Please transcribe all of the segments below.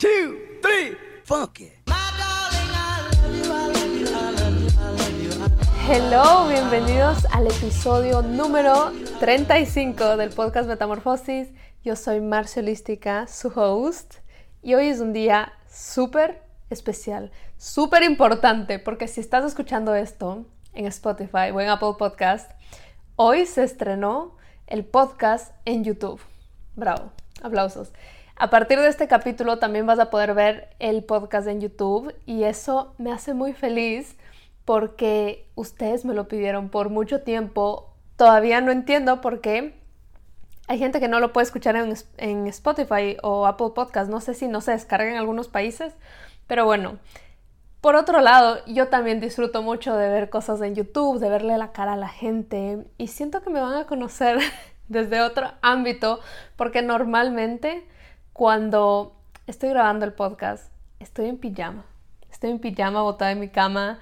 two, three, funky. Hello, bienvenidos al episodio número 35 del podcast Metamorfosis. Yo soy Marcia Holística, su host, y hoy es un día súper especial, súper importante, porque si estás escuchando esto en Spotify o en Apple Podcast, hoy se estrenó el podcast en YouTube. Bravo, aplausos. A partir de este capítulo también vas a poder ver el podcast en YouTube y eso me hace muy feliz porque ustedes me lo pidieron por mucho tiempo. Todavía no entiendo por qué hay gente que no lo puede escuchar en, Spotify o Apple Podcast. No sé si no se descarga en algunos países, pero bueno. Por otro lado, yo también disfruto mucho de ver cosas en YouTube, de verle la cara a la gente y siento que me van a conocer desde otro ámbito porque normalmente cuando estoy grabando el podcast, estoy en pijama. Estoy en pijama botada en mi cama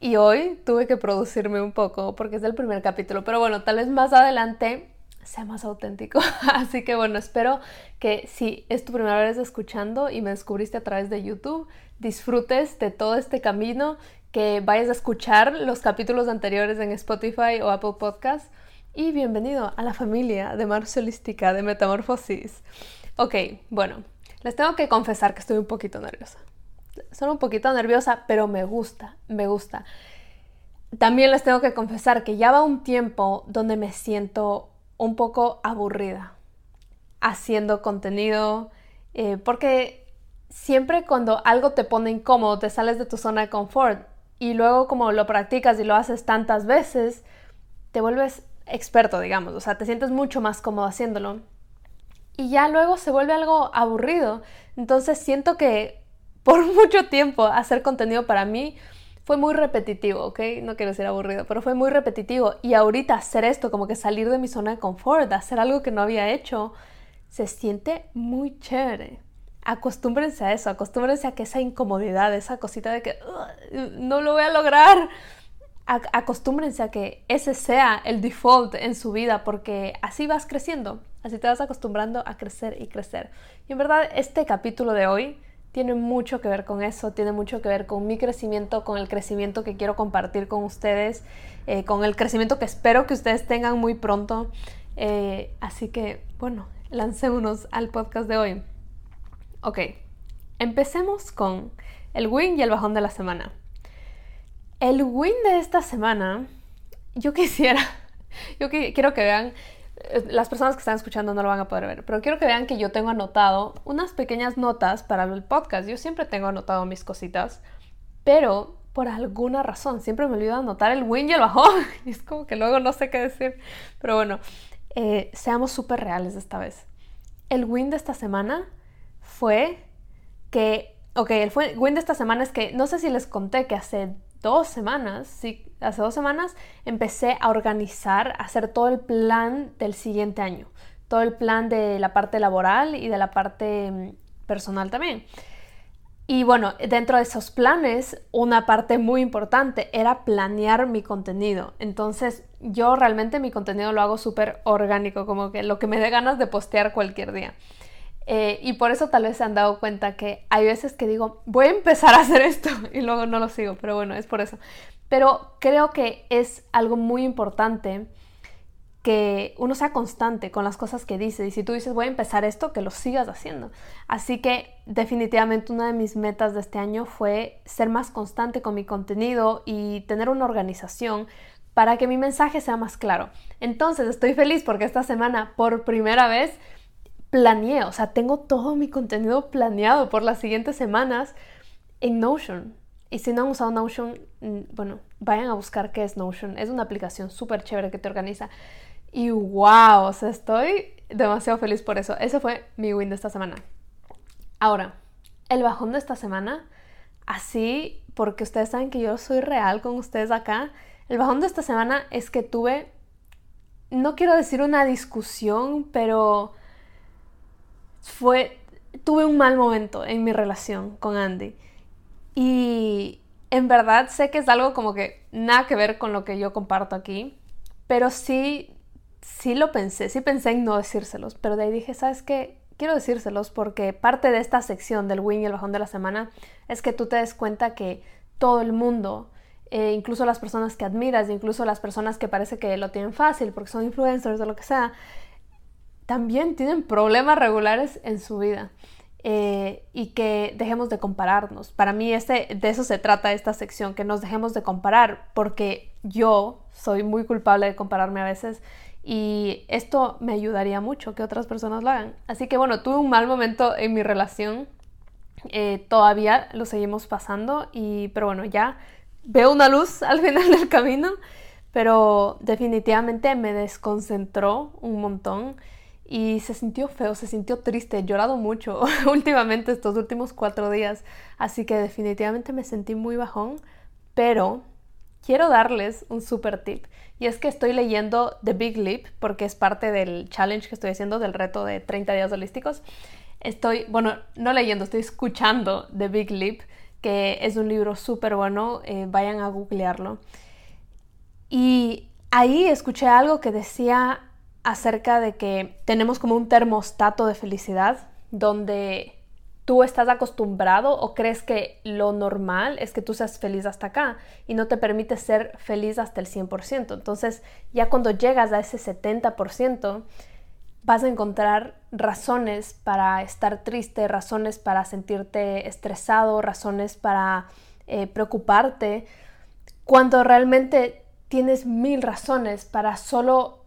y hoy tuve que producirme un poco porque es el primer capítulo. Pero bueno, tal vez más adelante sea más auténtico. Así que bueno, espero que si es tu primera vez escuchando y me descubriste a través de YouTube, disfrutes de todo este camino, que vayas a escuchar los capítulos anteriores en Spotify o Apple Podcast. Y bienvenido a la familia de Marcialística de Metamorfosis. Ok, bueno, les tengo que confesar que estoy un poquito nerviosa. Soy un poquito nerviosa, pero me gusta, me gusta. También les tengo que confesar que ya va un tiempo donde me siento un poco aburrida haciendo contenido, eh, porque siempre cuando algo te pone incómodo, te sales de tu zona de confort y luego como lo practicas y lo haces tantas veces, te vuelves experto, digamos, o sea, te sientes mucho más cómodo haciéndolo y ya luego se vuelve algo aburrido. Entonces siento que por mucho tiempo hacer contenido para mí fue muy repetitivo, ¿ok? No quiero decir aburrido, pero fue muy repetitivo. Y ahorita hacer esto, como que salir de mi zona de confort, hacer algo que no había hecho, se siente muy chévere. Acostúmbrense a eso, acostúmbrense a que esa incomodidad, esa cosita de que no lo voy a lograr, acostúmbrense a que ese sea el default en su vida porque así vas creciendo, así te vas acostumbrando a crecer y crecer. Y en verdad este capítulo de hoy tiene mucho que ver con eso, tiene mucho que ver con mi crecimiento, con el crecimiento que quiero compartir con ustedes, eh, con el crecimiento que espero que ustedes tengan muy pronto. Eh, así que, bueno, lancémonos al podcast de hoy. Ok, empecemos con el win y el bajón de la semana. El win de esta semana, yo quisiera, yo quiero que vean, las personas que están escuchando no lo van a poder ver, pero quiero que vean que yo tengo anotado unas pequeñas notas para el podcast. Yo siempre tengo anotado mis cositas, pero por alguna razón siempre me olvido anotar el win y el bajón. Y es como que luego no sé qué decir. Pero bueno, eh, seamos súper reales esta vez. El win de esta semana fue que, ok, el win de esta semana es que no sé si les conté que hace dos semanas, sí, hace dos semanas, empecé a organizar, a hacer todo el plan del siguiente año, todo el plan de la parte laboral y de la parte mm, personal también. Y bueno, dentro de esos planes, una parte muy importante era planear mi contenido. Entonces, yo realmente mi contenido lo hago súper orgánico, como que lo que me dé ganas de postear cualquier día. Eh, y por eso tal vez se han dado cuenta que hay veces que digo, voy a empezar a hacer esto y luego no lo sigo, pero bueno, es por eso. Pero creo que es algo muy importante que uno sea constante con las cosas que dice y si tú dices voy a empezar esto, que lo sigas haciendo. Así que definitivamente una de mis metas de este año fue ser más constante con mi contenido y tener una organización para que mi mensaje sea más claro. Entonces estoy feliz porque esta semana por primera vez planeé, o sea, tengo todo mi contenido planeado por las siguientes semanas en Notion. Y si no han usado Notion, mm, bueno, vayan a buscar qué es Notion. Es una aplicación súper chévere que te organiza. Y wow, o sea, estoy demasiado feliz por eso. Ese fue mi win de esta semana. Ahora, el bajón de esta semana, así, porque ustedes saben que yo soy real con ustedes acá, el bajón de esta semana es que tuve, no quiero decir una discusión, pero fue, tuve un mal momento en mi relación con Andy. Y en verdad sé que es algo como que nada que ver con lo que yo comparto aquí, pero sí, sí lo pensé, sí pensé en no decírselos, pero de ahí dije, ¿sabes qué? quiero decírselos porque parte de esta sección del win y el bajón de la semana es que tú te des cuenta que todo el mundo, eh, incluso las personas que admiras, incluso las personas que parece que lo tienen fácil porque son influencers o lo que sea, también tienen problemas regulares en su vida. Eh, y que dejemos de compararnos. Para mí este, de eso se trata esta sección, que nos dejemos de comparar, porque yo soy muy culpable de compararme a veces y esto me ayudaría mucho que otras personas lo hagan. Así que bueno, tuve un mal momento en mi relación, eh, todavía lo seguimos pasando, y, pero bueno, ya veo una luz al final del camino, pero definitivamente me desconcentró un montón y se sintió feo, se sintió triste, he llorado mucho últimamente estos últimos cuatro días, así que definitivamente me sentí muy bajón, pero quiero darles un super tip y es que estoy leyendo The Big Leap porque es parte del challenge que estoy haciendo del reto de 30 días holísticos. Estoy, bueno, no leyendo, estoy escuchando The Big Leap, que es un libro súper bueno, eh, vayan a googlearlo. Y ahí escuché algo que decía acerca de que tenemos como un termostato de felicidad donde tú estás acostumbrado o crees que lo normal es que tú seas feliz hasta acá y no te permite ser feliz hasta el 100%. Entonces ya cuando llegas a ese 70%, vas a encontrar razones para estar triste, razones para sentirte estresado, razones para eh, preocuparte, cuando realmente tienes mil razones para solo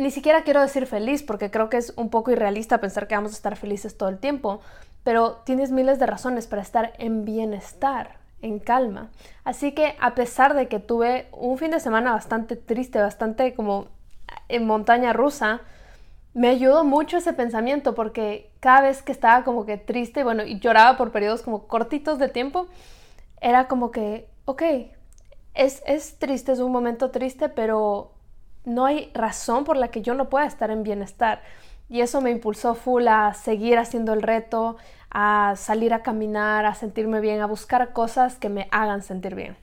ni siquiera quiero decir feliz porque creo que es un poco irrealista pensar que vamos a estar felices todo el tiempo, pero tienes miles de razones para estar en bienestar, en calma. Así que a pesar de que tuve un fin de semana bastante triste, bastante como en montaña rusa, me ayudó mucho ese pensamiento porque cada vez que estaba como que triste, bueno, y lloraba por periodos como cortitos de tiempo, era como que, ok, es, es triste, es un momento triste, pero no hay razón por la que yo no pueda estar en bienestar. Y eso me impulsó full a seguir haciendo el reto, a salir a caminar, a sentirme bien, a buscar cosas que me hagan sentir bien.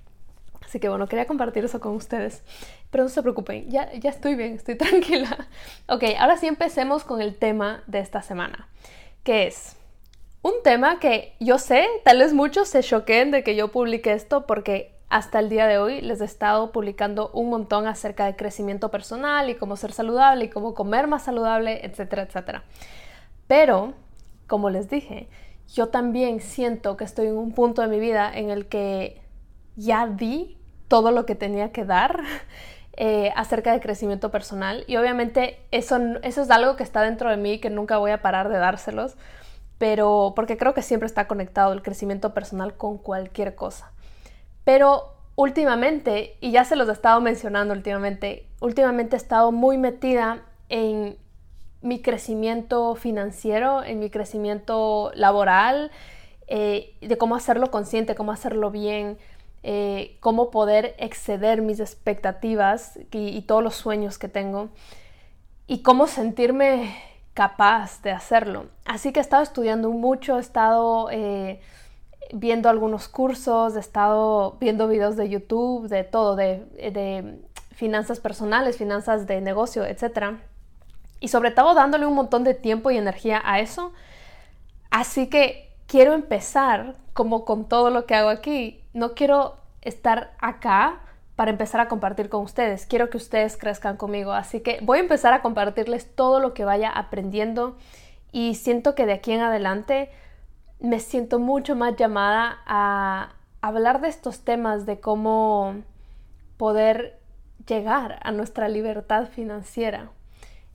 Así que bueno, quería compartir eso con ustedes. Pero no se preocupen, ya, ya estoy bien, estoy tranquila. Ok, ahora sí empecemos con el tema de esta semana, que es un tema que yo sé, tal vez muchos se choquen de que yo publique esto porque hasta el día de hoy les he estado publicando un montón acerca de crecimiento personal y cómo ser saludable y cómo comer más saludable, etcétera, etcétera. Pero, como les dije, yo también siento que estoy en un punto de mi vida en el que ya di todo lo que tenía que dar eh, acerca de crecimiento personal y obviamente eso, eso es algo que está dentro de mí que nunca voy a parar de dárselos, pero porque creo que siempre está conectado el crecimiento personal con cualquier cosa. Pero últimamente, y ya se los he estado mencionando últimamente, últimamente he estado muy metida en mi crecimiento financiero, en mi crecimiento laboral, eh, de cómo hacerlo consciente, cómo hacerlo bien, eh, cómo poder exceder mis expectativas y, todos los sueños que tengo y cómo sentirme capaz de hacerlo. Así que he estado estudiando mucho, he estado eh, viendo algunos cursos, he estado viendo videos de YouTube, de todo, de, finanzas personales, finanzas de negocio, etc. Y sobre todo dándole un montón de tiempo y energía a eso. Así que quiero empezar como con todo lo que hago aquí. No quiero estar acá para empezar a compartir con ustedes. Quiero que ustedes crezcan conmigo. Así que voy a empezar a compartirles todo lo que vaya aprendiendo y siento que de aquí en adelante me siento mucho más llamada a hablar de estos temas, de cómo poder llegar a nuestra libertad financiera.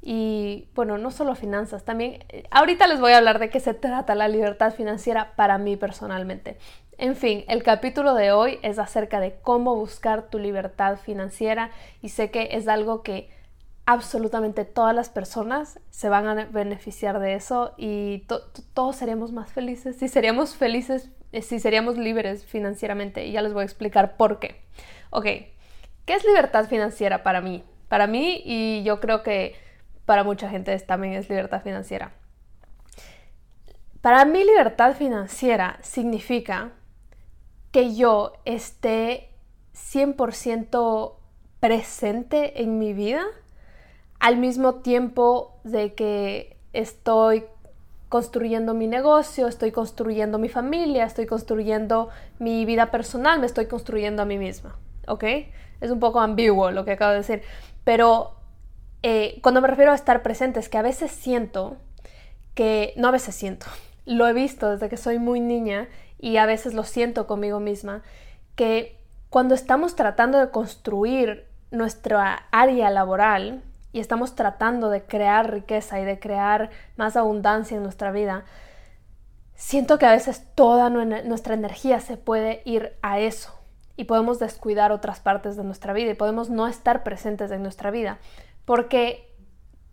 Y bueno, no solo finanzas, también eh, ahorita les voy a hablar de qué se trata la libertad financiera para mí personalmente. En fin, el capítulo de hoy es acerca de cómo buscar tu libertad financiera y sé que es algo que absolutamente todas las personas se van a beneficiar de eso y todos seríamos más felices si seríamos felices, eh, si seríamos libres financieramente. Y ya les voy a explicar por qué. Ok, ¿qué es libertad financiera para mí? Para mí y yo creo que para mucha gente también es libertad financiera. Para mí libertad financiera significa que yo esté 100% presente en mi vida al mismo tiempo de que estoy construyendo mi negocio, estoy construyendo mi familia, estoy construyendo mi vida personal, me estoy construyendo a mí misma. ¿Ok? Es un poco ambiguo lo que acabo de decir, pero eh, cuando me refiero a estar presente es que a veces siento que, no a veces siento, lo he visto desde que soy muy niña y a veces lo siento conmigo misma, que cuando estamos tratando de construir nuestra área laboral y estamos tratando de crear riqueza y de crear más abundancia en nuestra vida, siento que a veces toda nuestra energía se puede ir a eso y podemos descuidar otras partes de nuestra vida y podemos no estar presentes en nuestra vida. Porque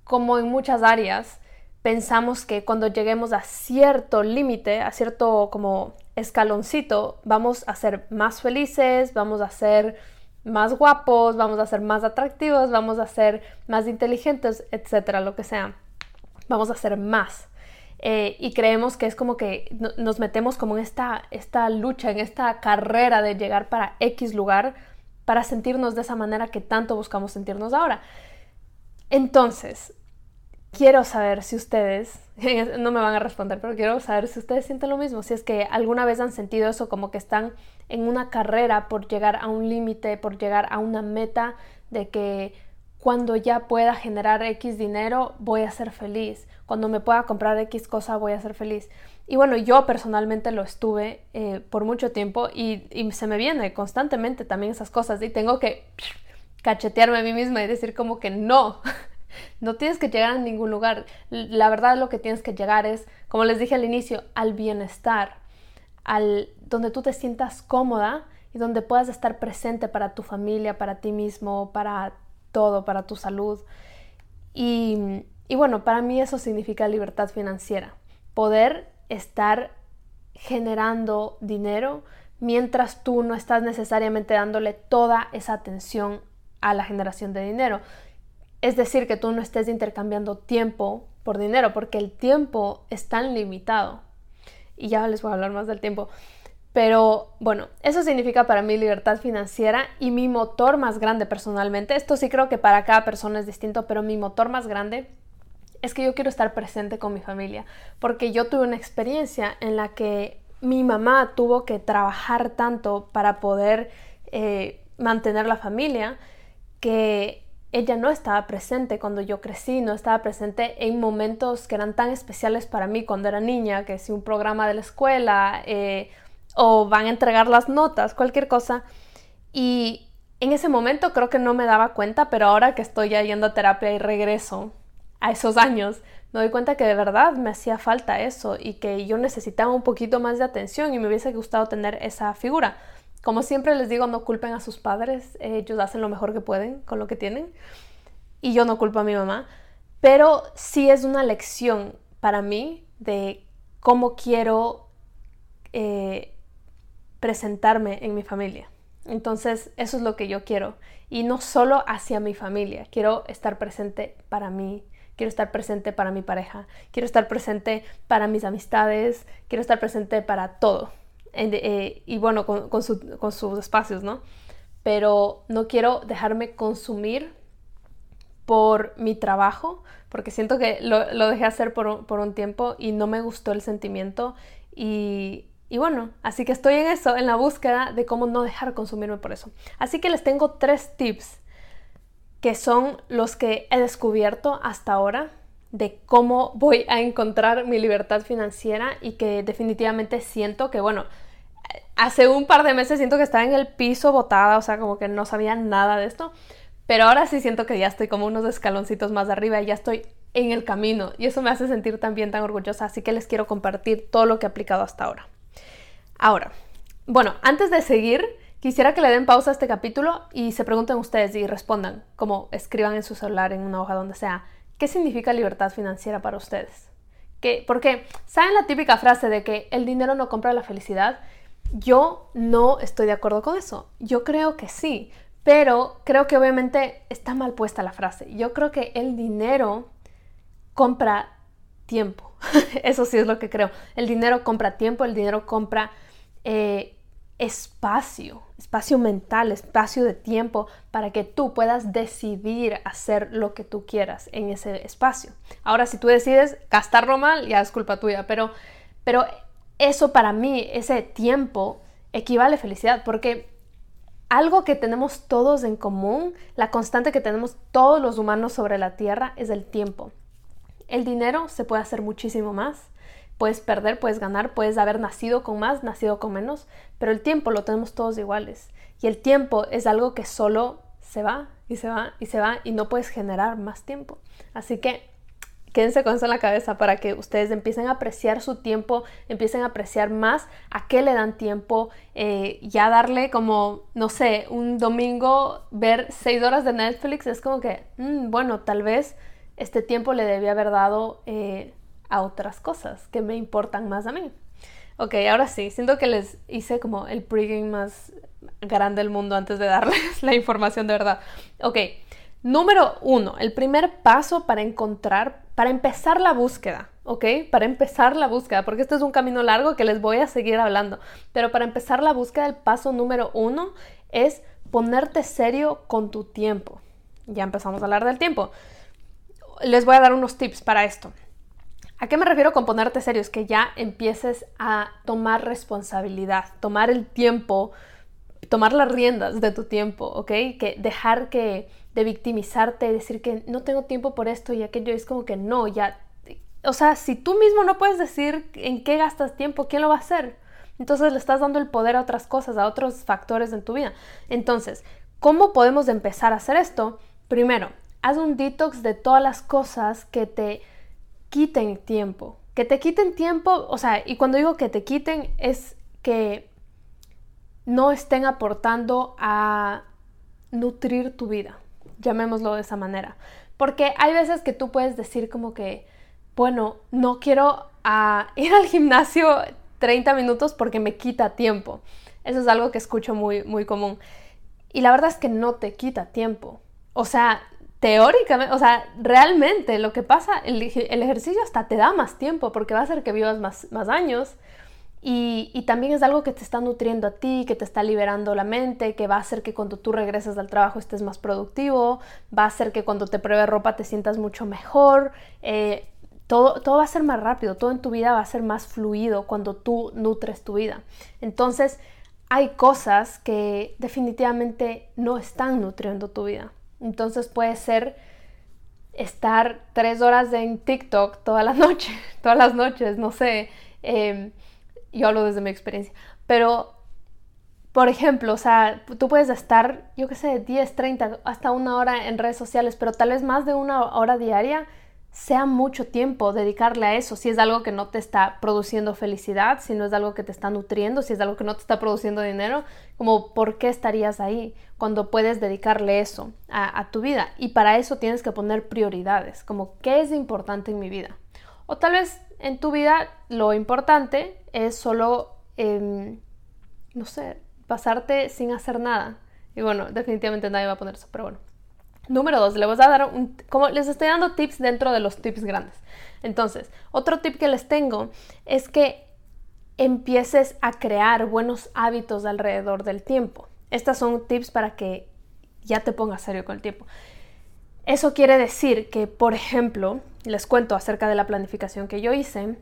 como en muchas áreas, pensamos que cuando lleguemos a cierto límite, a cierto como escaloncito, vamos a ser más felices, vamos a ser más guapos, vamos a ser más atractivos, vamos a ser más inteligentes, etcétera, lo que sea. Vamos a ser más. Eh, y creemos que es como que nos metemos como en esta, esta lucha, en esta carrera de llegar para X lugar para sentirnos de esa manera que tanto buscamos sentirnos ahora. Entonces, quiero saber si ustedes, no me van a responder, pero quiero saber si ustedes sienten lo mismo, si es que alguna vez han sentido eso como que están en una carrera por llegar a un límite, por llegar a una meta de que cuando ya pueda generar X dinero voy a ser feliz, cuando me pueda comprar X cosa voy a ser feliz. Y bueno, yo personalmente lo estuve eh, por mucho tiempo y, y se me viene constantemente también esas cosas y tengo que cachetearme a mí misma y decir como que no, no tienes que llegar a ningún lugar. La verdad lo que tienes que llegar es, como les dije al inicio, al bienestar, al donde tú te sientas cómoda y donde puedas estar presente para tu familia, para ti mismo, para todo, para tu salud. Y, y bueno, para mí eso significa libertad financiera, poder estar generando dinero mientras tú no estás necesariamente dándole toda esa atención a la generación de dinero. Es decir, que tú no estés intercambiando tiempo por dinero, porque el tiempo es tan limitado. Y ya les voy a hablar más del tiempo. Pero bueno, eso significa para mí libertad financiera y mi motor más grande personalmente. Esto sí creo que para cada persona es distinto, pero mi motor más grande es que yo quiero estar presente con mi familia, porque yo tuve una experiencia en la que mi mamá tuvo que trabajar tanto para poder eh, mantener la familia que ella no estaba presente cuando yo crecí, no estaba presente en momentos que eran tan especiales para mí cuando era niña, que si un programa de la escuela eh, o van a entregar las notas, cualquier cosa. Y en ese momento creo que no me daba cuenta, pero ahora que estoy ya yendo a terapia y regreso a esos años, me doy cuenta que de verdad me hacía falta eso y que yo necesitaba un poquito más de atención y me hubiese gustado tener esa figura. Como siempre les digo, no culpen a sus padres, ellos hacen lo mejor que pueden con lo que tienen y yo no culpo a mi mamá, pero sí es una lección para mí de cómo quiero eh, presentarme en mi familia. Entonces, eso es lo que yo quiero. Y no solo hacia mi familia, quiero estar presente para mí, quiero estar presente para mi pareja, quiero estar presente para mis amistades, quiero estar presente para todo. Eh, y bueno, con, sus espacios, ¿no? Pero no quiero dejarme consumir por mi trabajo, porque siento que lo, dejé hacer por, por, un tiempo y no me gustó el sentimiento. Y, y bueno, así que estoy en eso, en la búsqueda de cómo no dejar consumirme por eso. Así que les tengo tres tips que son los que he descubierto hasta ahora de cómo voy a encontrar mi libertad financiera y que definitivamente siento que, bueno, hace un par de meses siento que estaba en el piso botada, o sea, como que no sabía nada de esto, pero ahora sí siento que ya estoy como unos escaloncitos más arriba y ya estoy en el camino y eso me hace sentir también tan orgullosa, así que les quiero compartir todo lo que he aplicado hasta ahora. Ahora, bueno, antes de seguir, quisiera que le den pausa a este capítulo y se pregunten ustedes y respondan, como escriban en su celular, en una hoja, donde sea, ¿Qué significa libertad financiera para ustedes? ¿Qué? Porque, ¿saben la típica frase de que el dinero no compra la felicidad? Yo no estoy de acuerdo con eso. Yo creo que sí, pero creo que obviamente está mal puesta la frase. Yo creo que el dinero compra tiempo. eso sí es lo que creo. El dinero compra tiempo, el dinero compra eh, espacio, espacio mental, espacio de tiempo para que tú puedas decidir hacer lo que tú quieras en ese espacio. Ahora, si tú decides gastarlo mal, ya es culpa tuya, pero, pero eso para mí, ese tiempo, equivale a felicidad, porque algo que tenemos todos en común, la constante que tenemos todos los humanos sobre la Tierra es el tiempo. El dinero se puede hacer muchísimo más, Puedes perder, puedes ganar, puedes haber nacido con más, nacido con menos, pero el tiempo lo tenemos todos iguales. Y el tiempo es algo que solo se va y se va y se va y no puedes generar más tiempo. Así que quédense con eso en la cabeza para que ustedes empiecen a apreciar su tiempo, empiecen a apreciar más a qué le dan tiempo, eh, ya darle como, no sé, un domingo ver seis horas de Netflix es como que, mm, bueno, tal vez este tiempo le debía haber dado eh, a otras cosas que me importan más a mí. Ok, ahora sí, siento que les hice como el pregame más grande del mundo antes de darles la información de verdad. Ok, número uno, el primer paso para encontrar, para empezar la búsqueda, ¿ok? Para empezar la búsqueda, porque este es un camino largo que les voy a seguir hablando, pero para empezar la búsqueda, el paso número uno es ponerte serio con tu tiempo. Ya empezamos a hablar del tiempo. Les voy a dar unos tips para esto. ¿A qué me refiero con ponerte serio? Es que ya empieces a tomar responsabilidad, tomar el tiempo, tomar las riendas de tu tiempo, ¿ok? Que dejar que de victimizarte, decir que no tengo tiempo por esto y aquello, es como que no, ya, o sea, si tú mismo no puedes decir en qué gastas tiempo, ¿quién lo va a hacer? Entonces le estás dando el poder a otras cosas, a otros factores en tu vida. Entonces, ¿cómo podemos empezar a hacer esto? Primero, haz un detox de todas las cosas que te quiten tiempo. Que te quiten tiempo, o sea, y cuando digo que te quiten es que no estén aportando a nutrir tu vida, llamémoslo de esa manera. Porque hay veces que tú puedes decir como que, bueno, no quiero ir al gimnasio 30 minutos porque me quita tiempo. Eso es algo que escucho muy, muy común. Y la verdad es que no te quita tiempo. O sea, teóricamente, o sea, realmente lo que pasa, el, ejercicio hasta te da más tiempo porque va a hacer que vivas más, más años y, también es algo que te está nutriendo a ti, que te está liberando la mente, que va a hacer que cuando tú regreses al trabajo estés más productivo, va a hacer que cuando te pruebe ropa te sientas mucho mejor. Eh, todo, todo va a ser más rápido, todo en tu vida va a ser más fluido cuando tú nutres tu vida. Entonces, hay cosas que definitivamente no están nutriendo tu vida. Entonces puede ser estar tres horas en TikTok toda la noche, todas las noches, no sé. Em, yo hablo desde mi experiencia. Pero, por ejemplo, o sea, tú puedes estar, yo qué sé, 10, 30, hasta una hora en redes sociales, pero tal vez más de una hora diaria sea mucho tiempo dedicarle a eso, si es algo que no te está produciendo felicidad, si no es algo que te está nutriendo, si es algo que no te está produciendo dinero, como por qué estarías ahí cuando puedes dedicarle eso a, tu vida. Y para eso tienes que poner prioridades, como qué es importante en mi vida. O tal vez en tu vida lo importante es solo, em, no sé, pasarte sin hacer nada. Y bueno, definitivamente nadie va a poner eso, pero bueno. Número dos, les voy a dar un, como les estoy dando tips dentro de los tips grandes. Entonces, otro tip que les tengo es que empieces a crear buenos hábitos alrededor del tiempo. Estas son tips para que ya te pongas serio con el tiempo. Eso quiere decir que, por ejemplo, les cuento acerca de la planificación que yo hice.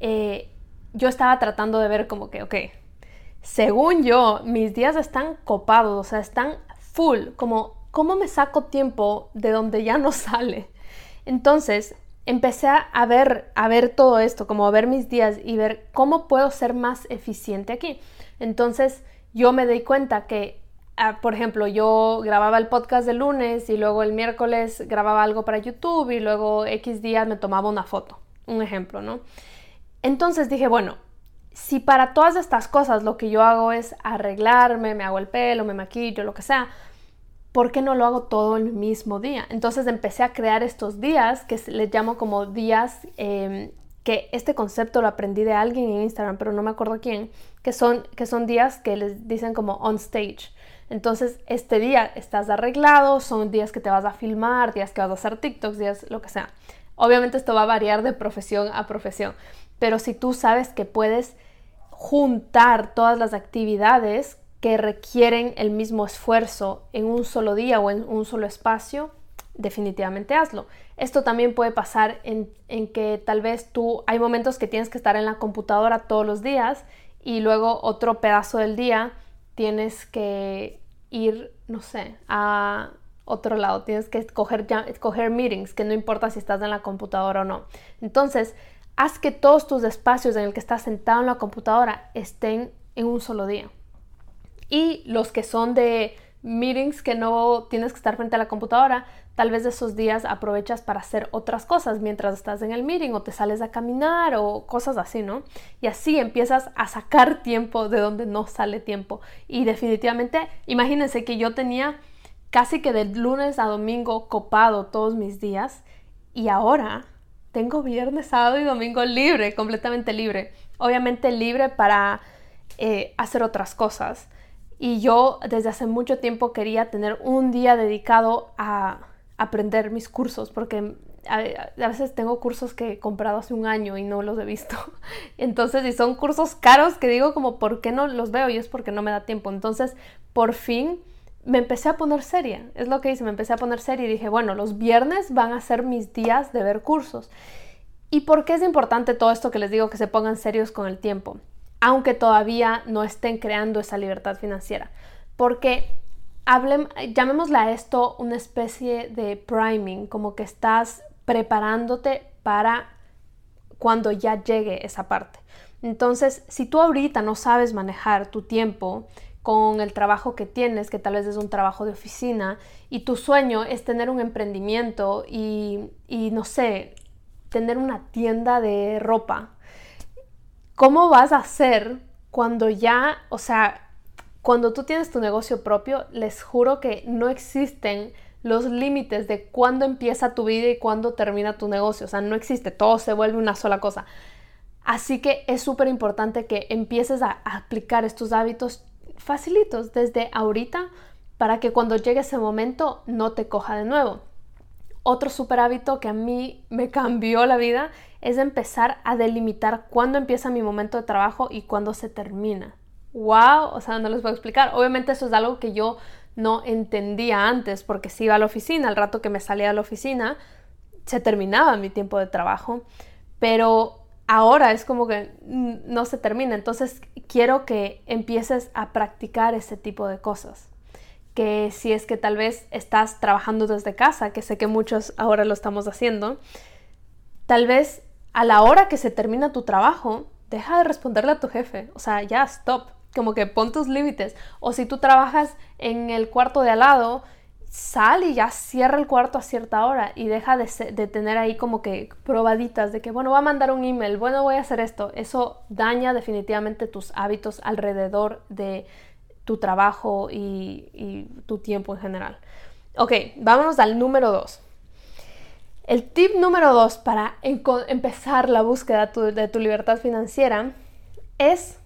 Eh, yo estaba tratando de ver como que, ok, según yo, mis días están copados, o sea, están full, como ¿cómo me saco tiempo de donde ya no sale? Entonces, empecé a ver, a ver todo esto, como a ver mis días y ver cómo puedo ser más eficiente aquí. Entonces, yo me di cuenta que, ah, por ejemplo, yo grababa el podcast de lunes y luego el miércoles grababa algo para YouTube y luego X días me tomaba una foto, un ejemplo, ¿no? Entonces dije, bueno, si para todas estas cosas lo que yo hago es arreglarme, me hago el pelo, me maquillo, lo que sea, ¿por qué no lo hago todo el mismo día? Entonces empecé a crear estos días que les llamo como días, em, que este concepto lo aprendí de alguien en Instagram, pero no me acuerdo quién, que son, que son días que les dicen como on stage. Entonces, este día estás arreglado, son días que te vas a filmar, días que vas a hacer TikToks, días lo que sea. Obviamente esto va a variar de profesión a profesión, pero si tú sabes que puedes juntar todas las actividades que requieren el mismo esfuerzo en un solo día o en un solo espacio, definitivamente hazlo. Esto también puede pasar en, que tal vez tú hay momentos que tienes que estar en la computadora todos los días y luego otro pedazo del día tienes que ir, no sé, a otro lado, tienes que escoger, escoger meetings, que no importa si estás en la computadora o no. Entonces, haz que todos tus espacios en el que estás sentado en la computadora estén en un solo día. Y los que son de meetings que no tienes que estar frente a la computadora, tal vez esos días aprovechas para hacer otras cosas mientras estás en el meeting o te sales a caminar o cosas así, ¿no? Y así empiezas a sacar tiempo de donde no sale tiempo. Y definitivamente, imagínense que yo tenía casi que de lunes a domingo copado todos mis días y ahora tengo viernes, sábado y domingo libre, completamente libre. Obviamente libre para eh, hacer otras cosas y yo desde hace mucho tiempo quería tener un día dedicado a aprender mis cursos, porque a, veces tengo cursos que he comprado hace un año y no los he visto. Entonces, si son cursos caros que digo como, ¿por qué no los veo? Y es porque no me da tiempo. Entonces, por fin me empecé a poner seria. Es lo que hice, me empecé a poner seria y dije, bueno, los viernes van a ser mis días de ver cursos. ¿Y por qué es importante todo esto que les digo que se pongan serios con el tiempo? Aunque todavía no estén creando esa libertad financiera. Porque hablen, llamémosla a esto una especie de priming, como que estás preparándote para cuando ya llegue esa parte. Entonces, si tú ahorita no sabes manejar tu tiempo con el trabajo que tienes, que tal vez es un trabajo de oficina, y tu sueño es tener un emprendimiento y no sé, tener una tienda de ropa, ¿Cómo vas a hacer cuando ya, o sea, cuando tú tienes tu negocio propio, les juro que no existen los límites de cuándo empieza tu vida y cuándo termina tu negocio. O sea, no existe, todo se vuelve una sola cosa. Así que es súper importante que empieces a aplicar estos hábitos facilitos desde ahorita para que cuando llegue ese momento no te coja de nuevo. Otro súper hábito que a mí me cambió la vida es empezar a delimitar cuándo empieza mi momento de trabajo y cuándo se termina. ¡Wow! O sea, no les voy a explicar. Obviamente eso es algo que yo no entendía antes porque si iba a la oficina, al rato que me salía de la oficina, se terminaba mi tiempo de trabajo. Pero ahora es como que no se termina. Entonces quiero que empieces a practicar ese tipo de cosas. Que si es que tal vez estás trabajando desde casa, que sé que muchos ahora lo estamos haciendo, tal vez a la hora que se termina tu trabajo, deja de responderle a tu jefe. O sea, ya, stop. Como que pon tus límites. O si tú trabajas en el cuarto de al lado, sal y ya cierra el cuarto a cierta hora y deja de, de, tener ahí como que probaditas de que, bueno, voy a mandar un email, bueno, voy a hacer esto. Eso daña definitivamente tus hábitos alrededor de tu trabajo y, tu tiempo en general. Ok, vámonos al número dos. El tip número dos para empezar la búsqueda de tu libertad financiera es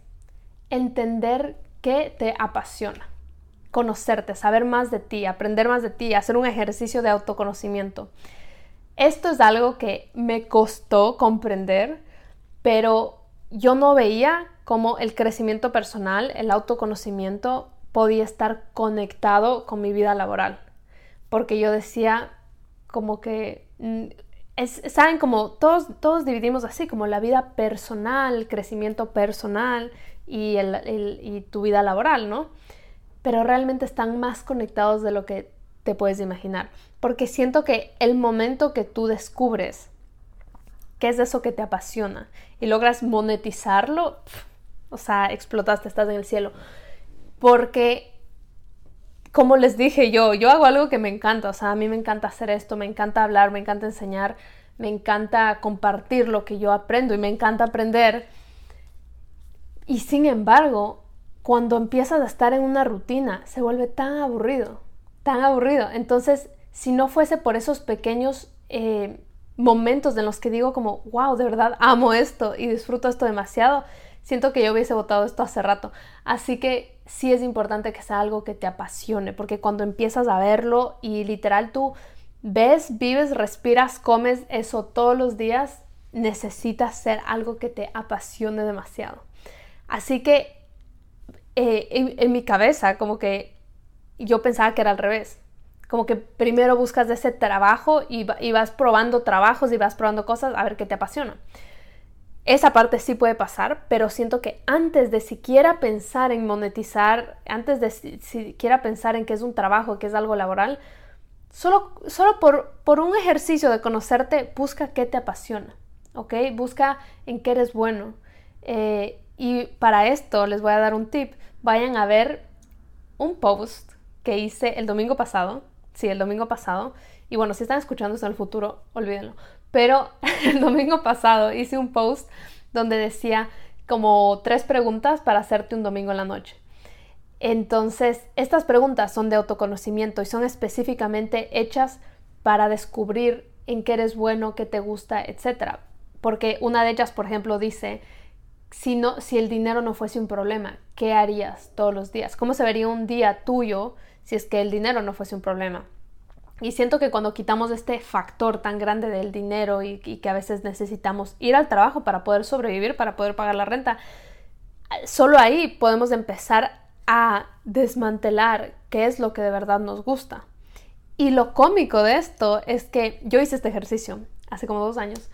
entender qué te apasiona, conocerte, saber más de ti, aprender más de ti, hacer un ejercicio de autoconocimiento. Esto es algo que me costó comprender, pero yo no veía cómo el crecimiento personal, el autoconocimiento podía estar conectado con mi vida laboral, porque yo decía como que Mm, saben como todos, todos dividimos así, como la vida personal, el crecimiento personal y, y tu vida laboral, ¿no? Pero realmente están más conectados de lo que te puedes imaginar. Porque siento que el momento que tú descubres qué es eso que te apasiona y logras monetizarlo, o sea, explotaste, estás en el cielo. Porque como les dije yo, yo hago algo que me encanta, o sea, a mí me encanta hacer esto, me encanta hablar, me encanta enseñar, me encanta compartir lo que yo aprendo y me encanta aprender. Y sin embargo, cuando empiezas a estar en una rutina, se vuelve tan aburrido, tan aburrido. Entonces, si no fuese por esos pequeños eh, momentos en los que digo como, wow, de verdad amo esto y disfruto esto demasiado, siento que yo hubiese votado esto hace rato. Así que sí es importante que sea algo que te apasione, porque cuando empiezas a verlo y literal tú ves, vives, respiras, comes eso todos los días, necesitas ser algo que te apasione demasiado. Así que eh, en, mi cabeza como que yo pensaba que era al revés. Como que primero buscas ese trabajo y, vas probando trabajos y vas probando cosas a ver qué te apasiona. Esa parte sí puede pasar, pero siento que antes de siquiera pensar en monetizar, antes de siquiera pensar en que es un trabajo, que es algo laboral, solo, solo por, por un ejercicio de conocerte, busca qué te apasiona, ¿ok? Busca en qué eres bueno. Eh, y para esto les voy a dar un tip vayan a ver un post que hice el domingo pasado. Sí, el domingo pasado. Y bueno, si están escuchando esto en el futuro, olvídenlo. Pero el domingo pasado hice un post donde decía como tres preguntas para hacerte un domingo en la noche. Entonces, estas preguntas son de autoconocimiento y son específicamente hechas para descubrir en qué eres bueno, qué te gusta, etc. Porque una de ellas, por ejemplo, dice, si, no, si el dinero no fuese un problema, ¿qué harías todos los días? ¿Cómo se vería un día tuyo si es que el dinero no fuese un problema? Y siento que cuando quitamos este factor tan grande del dinero y, que a veces necesitamos ir al trabajo para poder sobrevivir, para poder pagar la renta, solo ahí podemos empezar a desmantelar qué es lo que de verdad nos gusta. Y lo cómico de esto es que yo hice este ejercicio hace como dos años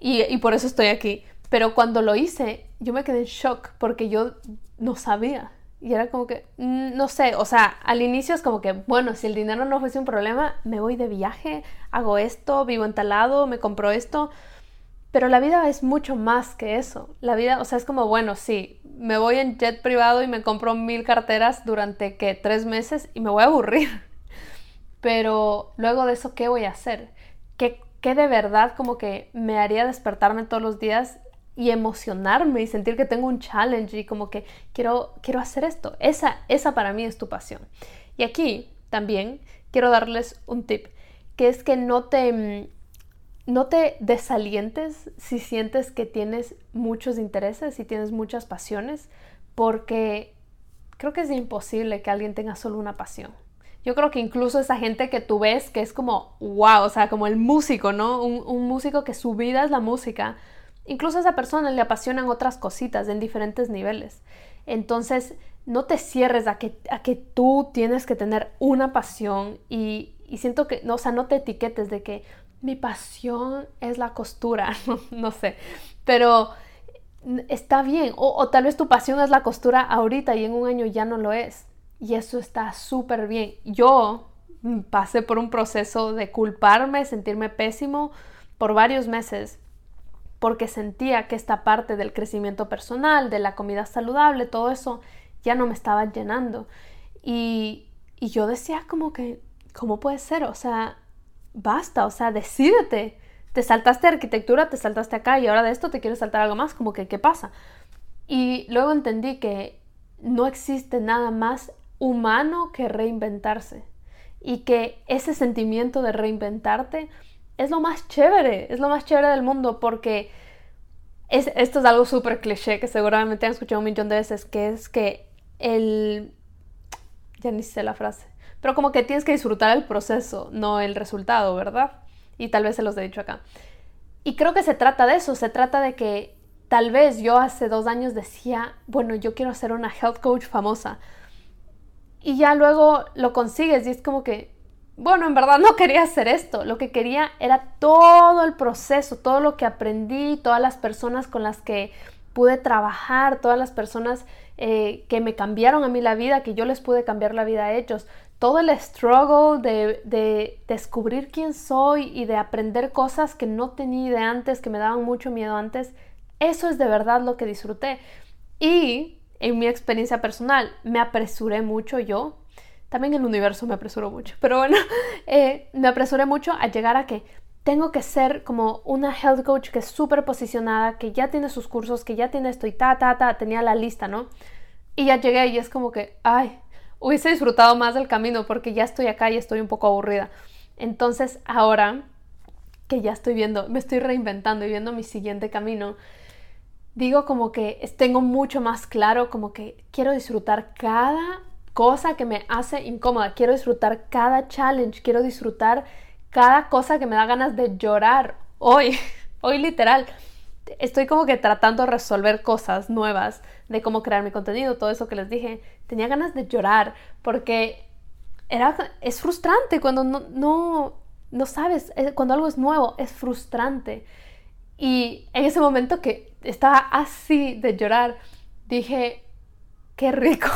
y, por eso estoy aquí. Pero cuando lo hice, yo me quedé en shock porque yo no sabía. Y era como que, mm, no sé, o sea, al inicio es como que, bueno, si el dinero no fuese un problema, me voy de viaje, hago esto, vivo en tal lado, me compro esto. Pero la vida es mucho más que eso. La vida, o sea, es como, bueno, sí, me voy en jet privado y me compro mil carteras durante, que Tres meses y me voy a aburrir. Pero luego de eso, ¿qué voy a hacer? ¿Qué, qué de verdad como que me haría despertarme todos los días y emocionarme y sentir que tengo un challenge y como que quiero, quiero hacer esto. Esa, esa para mí es tu pasión. Y aquí también quiero darles un tip, que es que no te, mm, no te desalientes si sientes que tienes muchos intereses y tienes muchas pasiones, porque creo que es imposible que alguien tenga solo una pasión. Yo creo que incluso esa gente que tú ves que es como, wow, o sea, como el músico, ¿no? Un músico que su vida es la música, Incluso a esa persona le apasionan otras cositas en diferentes niveles. Entonces, no te cierres a que, a que tú tienes que tener una pasión y, siento que, no, o sea, no te etiquetes de que mi pasión es la costura, no, sé, pero está bien, o, o, tal vez tu pasión es la costura ahorita y en un año ya no lo es, y eso está súper bien. Yo pasé por un proceso de culparme, sentirme pésimo por varios meses porque sentía que esta parte del crecimiento personal, de la comida saludable, todo eso ya no me estaba llenando. Y, yo decía como que, ¿cómo puede ser? O sea, basta, o sea, decídete. Te saltaste arquitectura, te saltaste acá y ahora de esto te quieres saltar algo más, como que, ¿qué pasa? Y luego entendí que no existe nada más humano que reinventarse y que ese sentimiento de reinventarte es lo más chévere, es lo más chévere del mundo porque es, esto es algo súper cliché que seguramente han escuchado un millón de veces, que es que el... ya ni sé la frase, pero como que tienes que disfrutar el proceso, no el resultado, ¿verdad? Y tal vez se los he dicho acá. Y creo que se trata de eso, se trata de que tal vez yo hace dos años decía, bueno, yo quiero ser una health coach famosa. Y ya luego lo consigues y es como que, bueno, en verdad no quería hacer esto, lo que quería era todo el proceso, todo lo que aprendí, todas las personas con las que pude trabajar, todas las personas eh, que me cambiaron a mí la vida, que yo les pude cambiar la vida a ellos, todo el struggle de, de descubrir quién soy y de aprender cosas que no tenía de antes, que me daban mucho miedo antes, eso es de verdad lo que disfruté. Y en mi experiencia personal, me apresuré mucho yo también el universo me apresuró mucho. Pero bueno, eh, me apresuré mucho a llegar a que tengo que ser como una health coach que es súper posicionada, que ya tiene sus cursos, que ya tiene esto y ta, ta, ta, tenía la lista, ¿no? Y ya llegué y es como que, ay, hubiese disfrutado más del camino porque ya estoy acá y estoy un poco aburrida. Entonces ahora que ya estoy viendo, me estoy reinventando y viendo mi siguiente camino, digo como que tengo mucho más claro como que quiero disfrutar cada cosa que me hace incómoda. Quiero disfrutar cada challenge, quiero disfrutar cada cosa que me da ganas de llorar. Hoy, hoy literal, estoy como que tratando de resolver cosas nuevas de cómo crear mi contenido, todo eso que les dije. Tenía ganas de llorar porque era, es frustrante cuando no, no, no sabes, eh, cuando algo es nuevo, es frustrante. Y en ese momento que estaba así de llorar, dije, qué rico,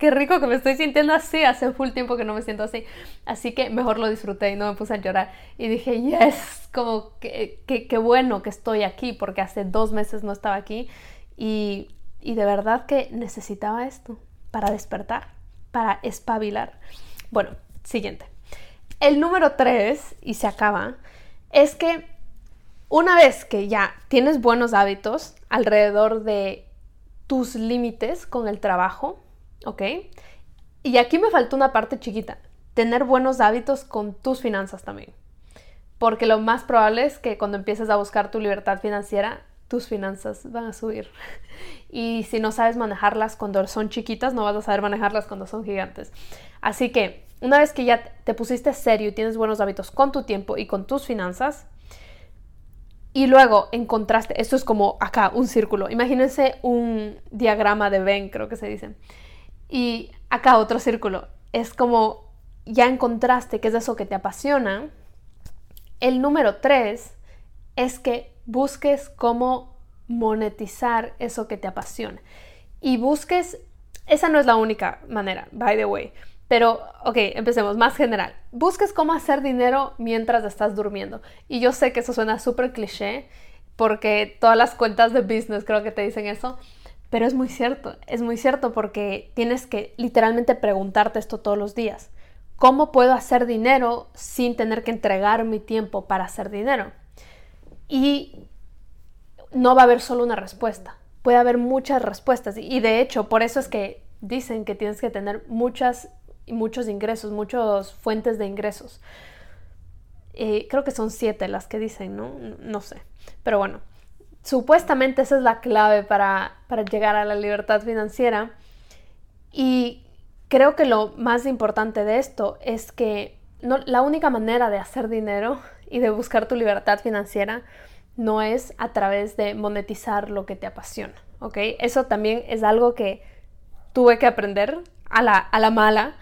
qué rico que me estoy sintiendo así, hace full tiempo que no me siento así. Así que mejor lo disfruté y no me puse a llorar. Y dije, yes, como que, bueno que estoy aquí, porque hace dos meses no estaba aquí. Y, y de verdad que necesitaba esto para despertar, para espabilar. Bueno, siguiente. El número tres, y se acaba, es que una vez que ya tienes buenos hábitos alrededor de tus límites con el trabajo, ¿ok? Y aquí me faltó una parte chiquita, tener buenos hábitos con tus finanzas también. Porque lo más probable es que cuando empieces a buscar tu libertad financiera, tus finanzas van a subir. Y si no sabes manejarlas cuando son chiquitas, no vas a saber manejarlas cuando son gigantes. Así que una vez que ya te pusiste serio y tienes buenos hábitos con tu tiempo y con tus finanzas, y luego encontraste, esto es como acá, un círculo. Imagínense un diagrama de Venn, creo que se dice. Y acá otro círculo. Es como ya encontraste qué es eso que te apasiona. El número tres es que busques cómo monetizar eso que te apasiona. Y busques, esa no es la única manera, by the way. Pero, ok, empecemos, más general. Busques cómo hacer dinero mientras estás durmiendo. Y yo sé que eso suena súper cliché, porque todas las cuentas de business creo que te dicen eso, pero es muy cierto, es muy cierto porque tienes que literalmente preguntarte esto todos los días. ¿Cómo puedo hacer dinero sin tener que entregar mi tiempo para hacer dinero? Y no va a haber solo una respuesta, puede haber muchas respuestas. Y de hecho, por eso es que dicen que tienes que tener muchas muchos ingresos, muchas fuentes de ingresos. Eh, creo que son siete las que dicen, ¿no? No sé. Pero bueno, supuestamente esa es la clave para, para llegar a la libertad financiera. Y creo que lo más importante de esto es que la única manera de hacer dinero y de buscar tu libertad financiera no es a través de monetizar lo que te apasiona, ¿ok? Eso también es algo que tuve que aprender a la, a la mala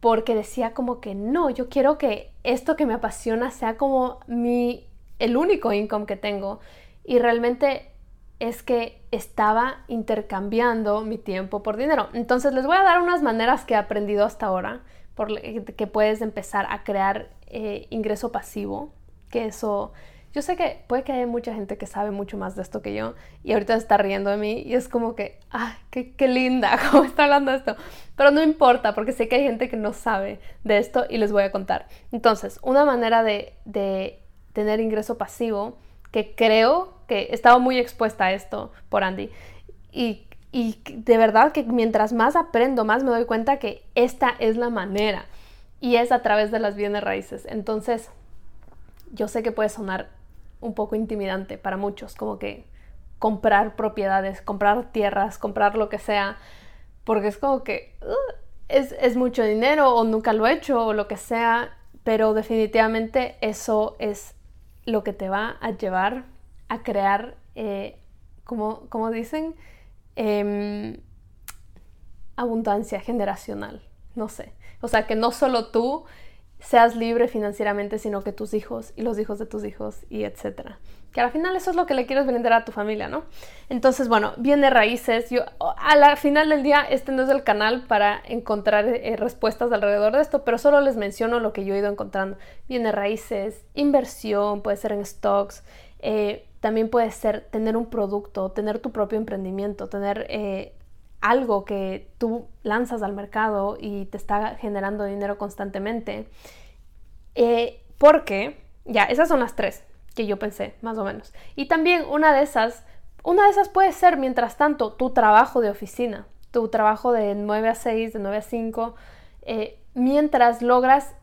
porque decía como que no, yo quiero que esto que me apasiona sea como mi, el único income que tengo. Y realmente es que estaba intercambiando mi tiempo por dinero. Entonces les voy a dar unas maneras que he aprendido hasta ahora, por que puedes empezar a crear eh, ingreso pasivo, que eso yo sé que puede que haya mucha gente que sabe mucho más de esto que yo y ahorita está riendo de mí y es como que, ah, qué, qué linda, cómo está hablando de esto. Pero no importa porque sé que hay gente que no sabe de esto y les voy a contar. Entonces, una manera de, de tener ingreso pasivo que creo que estaba muy expuesta a esto por Andy y, y de verdad que mientras más aprendo, más me doy cuenta que esta es la manera y es a través de las bienes raíces. Entonces, yo sé que puede sonar un poco intimidante para muchos, como que comprar propiedades, comprar tierras, comprar lo que sea, porque es como que uh, es, mucho dinero o nunca lo he hecho o lo que sea, pero definitivamente eso es lo que te va a llevar a crear, eh, como, como, dicen, em, abundancia generacional, no sé. O sea, que no solo tú seas libre financieramente, sino que tus hijos y los hijos de tus hijos y etcétera. Que al final eso es lo que le quieres vender a tu familia, ¿no? Entonces, bueno, viene raíces. Yo, a la final del día, este no es el canal para encontrar eh, respuestas alrededor de esto, pero solo les menciono lo que yo he ido encontrando. Viene raíces, inversión, puede ser en stocks, eh, también puede ser tener un producto, tener tu propio emprendimiento, tener eh, algo que tú lanzas al mercado y te está generando dinero constantemente. Eh, porque, ya, esas son las tres que yo pensé, más o menos. Y también una de esas, una de esas puede ser, mientras tanto, tu trabajo de oficina, tu trabajo de 9 a 6, de 9 a 5, eh, mientras logras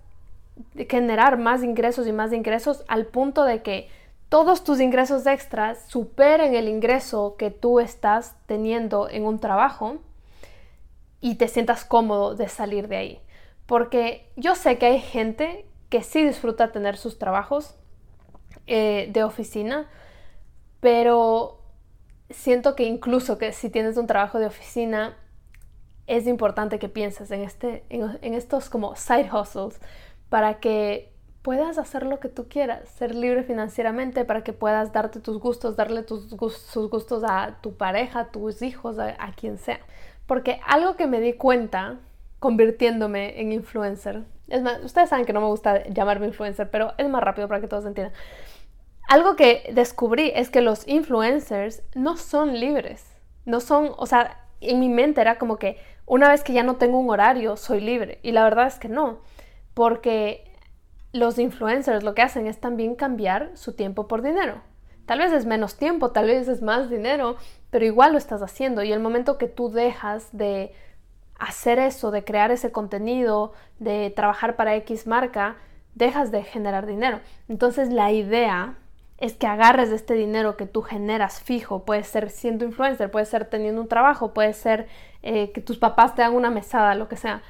generar más ingresos y más ingresos al punto de que todos tus ingresos extras superen el ingreso que tú estás teniendo en un trabajo y te sientas cómodo de salir de ahí. Porque yo sé que hay gente que sí disfruta tener sus trabajos eh, de oficina, pero siento que incluso que si tienes un trabajo de oficina, es importante que pienses en, este, en, estos como side hustles para que puedas hacer lo que tú quieras, ser libre financieramente, para que puedas darte tus gustos, darle tus sus gustos a tu pareja, a tus hijos, a, a quien sea. Porque algo que me di cuenta convirtiéndome en influencer, es más, ustedes saben que no me gusta llamarme influencer, pero es más rápido para que todos entiendan. Algo que descubrí es que los influencers no son libres, no son, o sea, en mi mente era como que una vez que ya no tengo un horario, soy libre. Y la verdad es que no, porque los influencers lo que hacen es también cambiar su tiempo por dinero. Tal vez es menos tiempo, tal vez es más dinero, pero igual lo estás haciendo. Y el momento que tú dejas de hacer eso, de crear ese contenido, de trabajar para X marca, dejas de generar dinero. Entonces la idea es que agarres este dinero que tú generas fijo, puede ser siendo influencer, puede ser teniendo un trabajo, puede ser eh, que tus papás te hagan una mesada, lo que sea.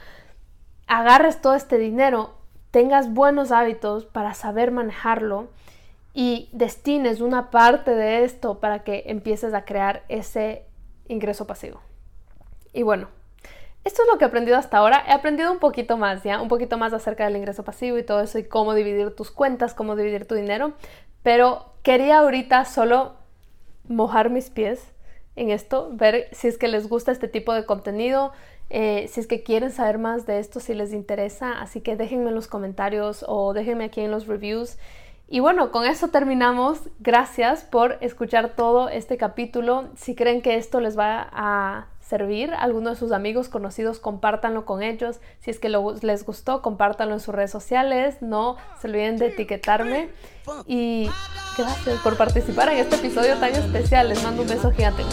Agarres todo este dinero, tengas buenos hábitos para saber manejarlo y destines una parte de esto para que empieces a crear ese ingreso pasivo. Y bueno, esto es lo que he aprendido hasta ahora. He aprendido un poquito más, ¿ya? Un poquito más acerca del ingreso pasivo y todo eso y cómo dividir tus cuentas, cómo dividir tu dinero. Pero quería ahorita solo mojar mis pies en esto, ver si es que les gusta este tipo de contenido, eh, si es que quieren saber más de esto, si les interesa. Así que déjenme en los comentarios o déjenme aquí en los reviews. Y bueno, con eso terminamos. Gracias por escuchar todo este capítulo. Si creen que esto les va a servir alguno de sus amigos conocidos, compártanlo con ellos. Si es que les gustó, compártanlo en sus redes sociales. No se olviden de etiquetarme. Y gracias por participar en este episodio tan especial. Les mando un beso gigante.